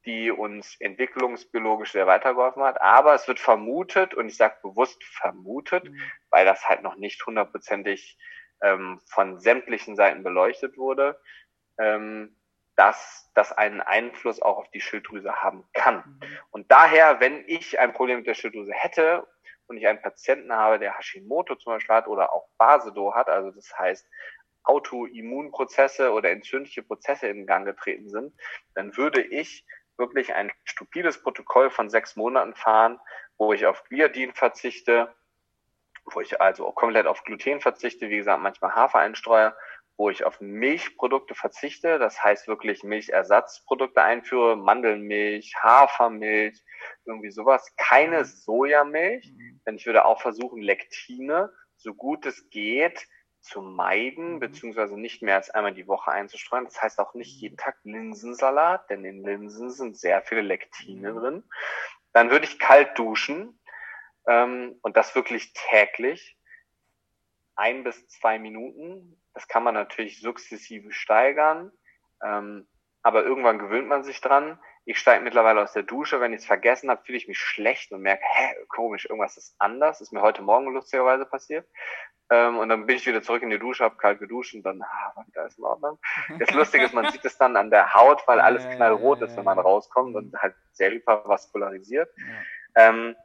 die uns entwicklungsbiologisch sehr weitergeholfen hat. Aber es wird vermutet, und ich sage bewusst vermutet, mhm. weil das halt noch nicht hundertprozentig ähm, von sämtlichen Seiten beleuchtet wurde, ähm, dass das einen Einfluss auch auf die Schilddrüse haben kann. Mhm. Und daher, wenn ich ein Problem mit der Schilddrüse hätte und ich einen Patienten habe, der Hashimoto zum Beispiel hat oder auch Basedo hat, also das heißt Autoimmunprozesse oder entzündliche Prozesse in Gang getreten sind, dann würde ich wirklich ein stupides Protokoll von sechs Monaten fahren, wo ich auf Gliadin verzichte, wo ich also komplett auf Gluten verzichte, wie gesagt, manchmal Hafer einstreue, wo ich auf Milchprodukte verzichte, das heißt wirklich Milchersatzprodukte einführe, Mandelmilch, Hafermilch, irgendwie sowas, keine Sojamilch, mhm. denn ich würde auch versuchen, Lektine, so gut es geht, zu meiden, mhm. beziehungsweise nicht mehr als einmal die Woche einzustreuen. Das heißt auch nicht jeden Tag Linsensalat, denn in Linsen sind sehr viele Lektine mhm. drin. Dann würde ich kalt duschen ähm, und das wirklich täglich. Ein bis zwei Minuten. Das kann man natürlich sukzessive steigern, ähm, aber irgendwann gewöhnt man sich dran. Ich steige mittlerweile aus der Dusche. Wenn ich es vergessen habe, fühle ich mich schlecht und merke, hä, komisch, irgendwas ist anders. Ist mir heute Morgen lustigerweise passiert. Ähm, und dann bin ich wieder zurück in die Dusche, habe kalt geduscht und dann, ah, war wieder alles in Ordnung. Das Lustige ist, man sieht es dann an der Haut, weil alles knallrot ist, wenn man rauskommt und halt sehr hypervaskularisiert. Ähm,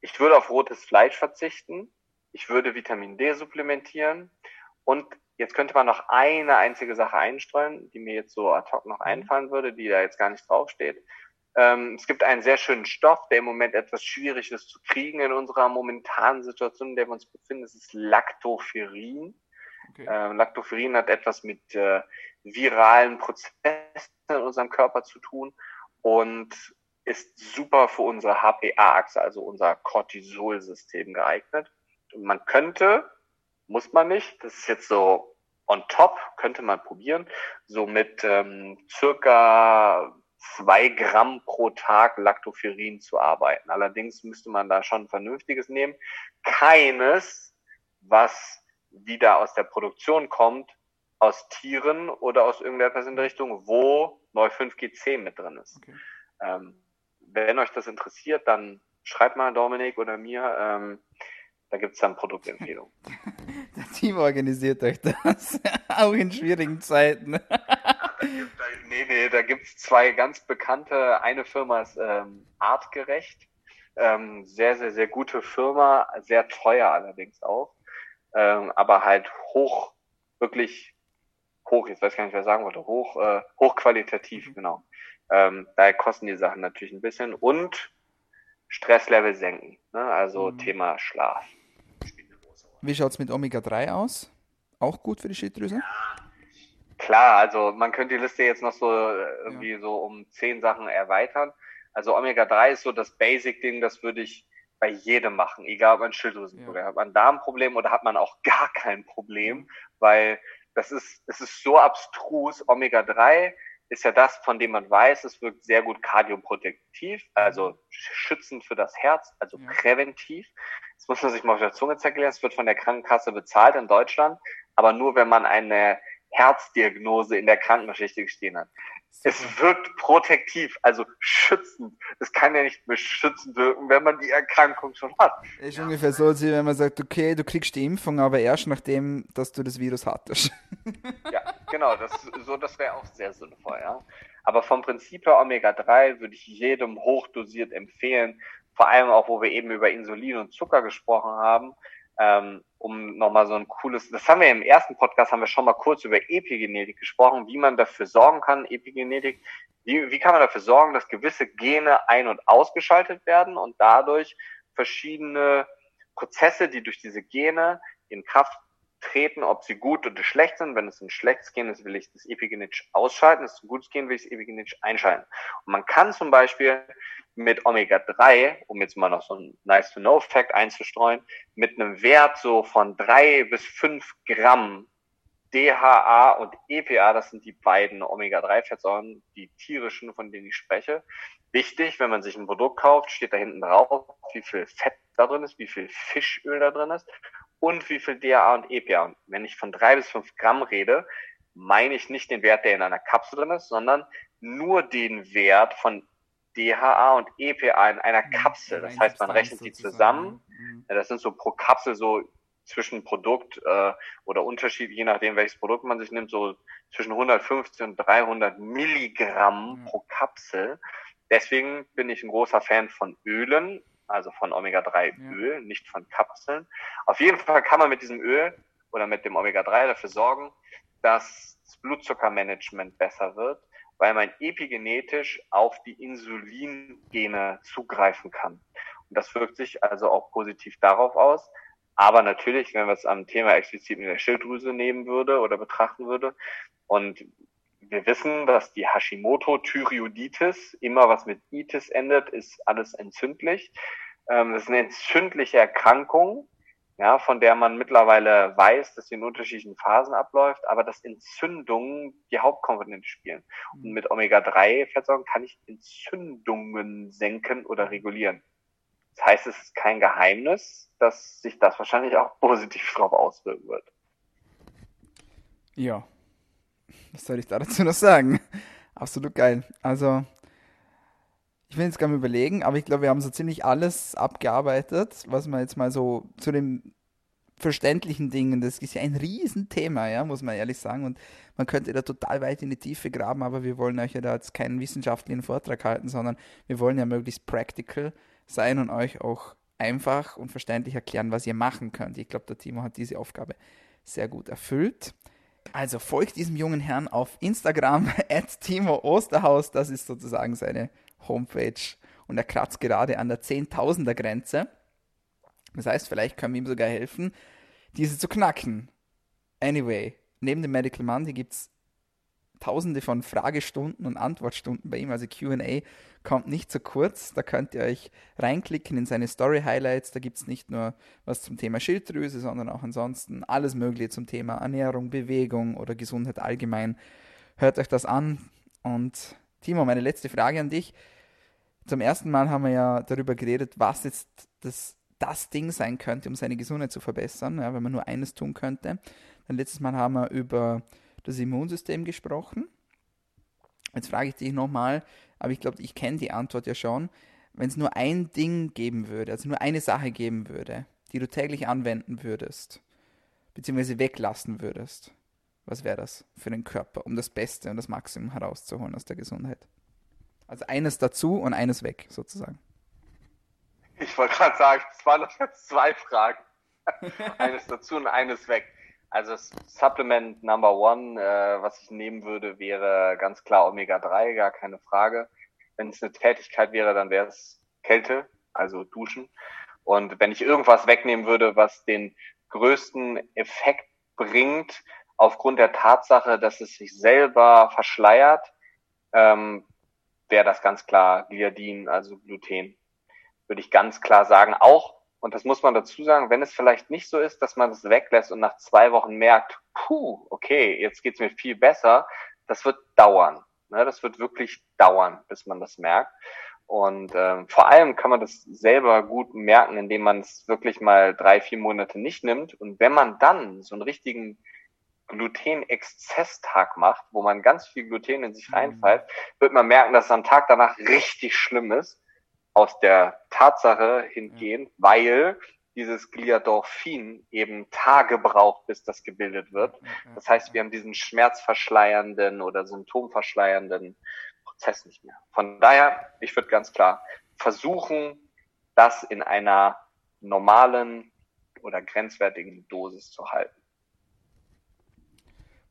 ich würde auf rotes Fleisch verzichten. Ich würde Vitamin D supplementieren. Und jetzt könnte man noch eine einzige Sache einstreuen, die mir jetzt so ad hoc noch mhm. einfallen würde, die da jetzt gar nicht draufsteht. Ähm, es gibt einen sehr schönen Stoff, der im Moment etwas schwierig ist zu kriegen in unserer momentanen Situation, in der wir uns befinden. Das ist Lactoferrin. Okay. Ähm, Lactoferrin hat etwas mit äh, viralen Prozessen in unserem Körper zu tun und ist super für unsere HPA-Achse, also unser Cortisol-System geeignet. Und man könnte, muss man nicht, das ist jetzt so on top, könnte man probieren, so mit ähm, circa zwei Gramm pro Tag Lactoferrin zu arbeiten. Allerdings müsste man da schon vernünftiges nehmen. Keines, was wieder aus der Produktion kommt, aus Tieren oder aus irgendetwas in der Richtung, wo Neu5GC mit drin ist. Okay. Ähm, wenn euch das interessiert, dann schreibt mal Dominik oder mir. Ähm, da gibt es dann Produktempfehlungen. Der Team organisiert euch das, auch in schwierigen Zeiten. nee, nee, da gibt es zwei ganz bekannte. Eine Firma ist ähm, artgerecht. Ähm, sehr, sehr, sehr gute Firma, sehr teuer allerdings auch. Ähm, aber halt hoch, wirklich hoch, jetzt weiß ich gar nicht, wer sagen wollte, hoch, äh, hochqualitativ, mhm. genau. Ähm, daher kosten die Sachen natürlich ein bisschen und Stresslevel senken, ne? also mhm. Thema Schlaf. Wie schaut's mit Omega-3 aus? Auch gut für die Schilddrüse? Ja, klar, also man könnte die Liste jetzt noch so äh, irgendwie ja. so um zehn Sachen erweitern. Also Omega-3 ist so das Basic-Ding, das würde ich bei jedem machen, egal ob man Schilddrüsenproblem ja. hat, man ein Darmproblem oder hat man auch gar kein Problem, mhm. weil das ist, es ist so abstrus. Omega-3 ist ja das, von dem man weiß, es wirkt sehr gut kardioprotektiv, also mhm. schützend für das Herz, also ja. präventiv. Das muss man sich mal auf der Zunge zerklären. Es wird von der Krankenkasse bezahlt in Deutschland, aber nur wenn man eine Herzdiagnose in der Krankengeschichte gestehen hat. Es wirkt protektiv, also schützend. Es kann ja nicht beschützend wirken, wenn man die Erkrankung schon hat. Ist ja. ungefähr so, als wenn man sagt, okay, du kriegst die Impfung, aber erst nachdem, dass du das Virus hattest. Ja, genau, das, so, das wäre auch sehr sinnvoll, ja. Aber vom Prinzip her Omega-3 würde ich jedem hochdosiert empfehlen, vor allem auch, wo wir eben über Insulin und Zucker gesprochen haben, ähm, um nochmal so ein cooles, das haben wir im ersten Podcast, haben wir schon mal kurz über Epigenetik gesprochen, wie man dafür sorgen kann, Epigenetik, wie, wie kann man dafür sorgen, dass gewisse Gene ein- und ausgeschaltet werden und dadurch verschiedene Prozesse, die durch diese Gene in Kraft treten, ob sie gut oder schlecht sind. Wenn es ein schlechtes Gen ist, will ich das epigenetisch ausschalten. Ist es ein gutes Gen, will ich es epigenetisch einschalten. Und man kann zum Beispiel mit Omega-3, um jetzt mal noch so ein Nice-to-Know-Fact einzustreuen, mit einem Wert so von drei bis fünf Gramm DHA und EPA, das sind die beiden Omega-3-Fettsäuren, die tierischen, von denen ich spreche. Wichtig, wenn man sich ein Produkt kauft, steht da hinten drauf, wie viel Fett da drin ist, wie viel Fischöl da drin ist und wie viel DHA und EPA. Und wenn ich von drei bis fünf Gramm rede, meine ich nicht den Wert, der in einer Kapsel drin ist, sondern nur den Wert von DHA und EPA in einer Kapsel. Das heißt, man rechnet die zusammen. Das sind so pro Kapsel so zwischen Produkt äh, oder Unterschied, je nachdem welches Produkt man sich nimmt, so zwischen 150 und 300 Milligramm pro Kapsel. Deswegen bin ich ein großer Fan von Ölen, also von Omega-3-Öl, ja. nicht von Kapseln. Auf jeden Fall kann man mit diesem Öl oder mit dem Omega-3 dafür sorgen, dass das Blutzuckermanagement besser wird, weil man epigenetisch auf die Insulingene zugreifen kann. Und das wirkt sich also auch positiv darauf aus. Aber natürlich, wenn man es am Thema explizit mit der Schilddrüse nehmen würde oder betrachten würde und wir wissen, dass die Hashimoto-Thyreoiditis, immer was mit Itis endet, ist alles entzündlich. Ähm, das ist eine entzündliche Erkrankung, ja, von der man mittlerweile weiß, dass sie in unterschiedlichen Phasen abläuft, aber dass Entzündungen die Hauptkomponente spielen. Und mhm. mit Omega-3-Fettsäuren kann ich Entzündungen senken oder regulieren. Das heißt, es ist kein Geheimnis, dass sich das wahrscheinlich auch positiv drauf auswirken wird. Ja, was soll ich da dazu noch sagen? Absolut geil. Also, ich will jetzt gar nicht überlegen, aber ich glaube, wir haben so ziemlich alles abgearbeitet, was man jetzt mal so zu den verständlichen Dingen, das ist ja ein Riesenthema, ja, muss man ehrlich sagen. Und man könnte da total weit in die Tiefe graben, aber wir wollen euch ja da jetzt keinen wissenschaftlichen Vortrag halten, sondern wir wollen ja möglichst practical sein und euch auch einfach und verständlich erklären, was ihr machen könnt. Ich glaube, der Timo hat diese Aufgabe sehr gut erfüllt. Also folgt diesem jungen Herrn auf Instagram at Timo Osterhaus. Das ist sozusagen seine Homepage. Und er kratzt gerade an der Zehntausender Grenze. Das heißt, vielleicht können wir ihm sogar helfen, diese zu knacken. Anyway, neben dem Medical Monday gibt es tausende von Fragestunden und Antwortstunden bei ihm. Also QA kommt nicht zu kurz. Da könnt ihr euch reinklicken in seine Story Highlights. Da gibt es nicht nur was zum Thema Schilddrüse, sondern auch ansonsten alles Mögliche zum Thema Ernährung, Bewegung oder Gesundheit allgemein. Hört euch das an. Und Timo, meine letzte Frage an dich. Zum ersten Mal haben wir ja darüber geredet, was jetzt das, das Ding sein könnte, um seine Gesundheit zu verbessern, ja, wenn man nur eines tun könnte. Dann letztes Mal haben wir über das Immunsystem gesprochen. Jetzt frage ich dich nochmal, aber ich glaube, ich kenne die Antwort ja schon. Wenn es nur ein Ding geben würde, also nur eine Sache geben würde, die du täglich anwenden würdest, beziehungsweise weglassen würdest, was wäre das für den Körper, um das Beste und das Maximum herauszuholen aus der Gesundheit? Also eines dazu und eines weg, sozusagen. Ich wollte gerade sagen, es waren jetzt zwei Fragen. eines dazu und eines weg. Also Supplement Number One, äh, was ich nehmen würde, wäre ganz klar Omega-3, gar keine Frage. Wenn es eine Tätigkeit wäre, dann wäre es Kälte, also Duschen. Und wenn ich irgendwas wegnehmen würde, was den größten Effekt bringt, aufgrund der Tatsache, dass es sich selber verschleiert, ähm, wäre das ganz klar Gliadin, also Gluten. Würde ich ganz klar sagen, auch und das muss man dazu sagen, wenn es vielleicht nicht so ist, dass man es weglässt und nach zwei Wochen merkt, puh, okay, jetzt geht's mir viel besser, das wird dauern. Ne? Das wird wirklich dauern, bis man das merkt. Und ähm, vor allem kann man das selber gut merken, indem man es wirklich mal drei, vier Monate nicht nimmt. Und wenn man dann so einen richtigen Gluten-Exzesstag macht, wo man ganz viel Gluten in sich mhm. reinfällt, wird man merken, dass es am Tag danach richtig schlimm ist aus der Tatsache hingehen, weil dieses Gliadorphin eben Tage braucht, bis das gebildet wird. Das heißt, wir haben diesen schmerzverschleiernden oder symptomverschleiernden Prozess nicht mehr. Von daher, ich würde ganz klar versuchen, das in einer normalen oder grenzwertigen Dosis zu halten.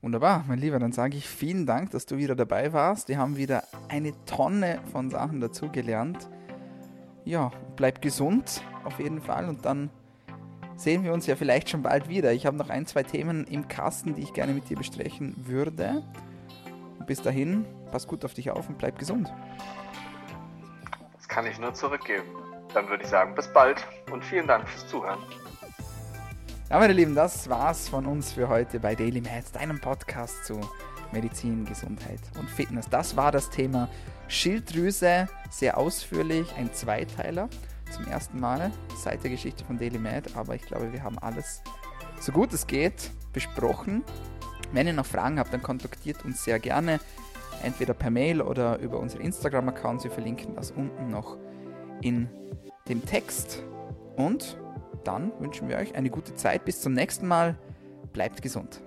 Wunderbar, mein Lieber, dann sage ich vielen Dank, dass du wieder dabei warst. Wir haben wieder eine Tonne von Sachen dazugelernt ja, bleib gesund auf jeden Fall und dann sehen wir uns ja vielleicht schon bald wieder. Ich habe noch ein, zwei Themen im Kasten, die ich gerne mit dir besprechen würde. Und bis dahin, pass gut auf dich auf und bleib gesund. Das kann ich nur zurückgeben. Dann würde ich sagen, bis bald und vielen Dank fürs Zuhören. Ja, meine Lieben, das war's von uns für heute bei Daily Mad, deinem Podcast zu Medizin, Gesundheit und Fitness. Das war das Thema Schilddrüse, sehr ausführlich, ein Zweiteiler zum ersten Mal seit der Geschichte von Daily Med, aber ich glaube, wir haben alles so gut es geht besprochen. Wenn ihr noch Fragen habt, dann kontaktiert uns sehr gerne, entweder per Mail oder über unsere Instagram-Accounts. Wir verlinken das unten noch in dem Text. Und dann wünschen wir euch eine gute Zeit. Bis zum nächsten Mal. Bleibt gesund.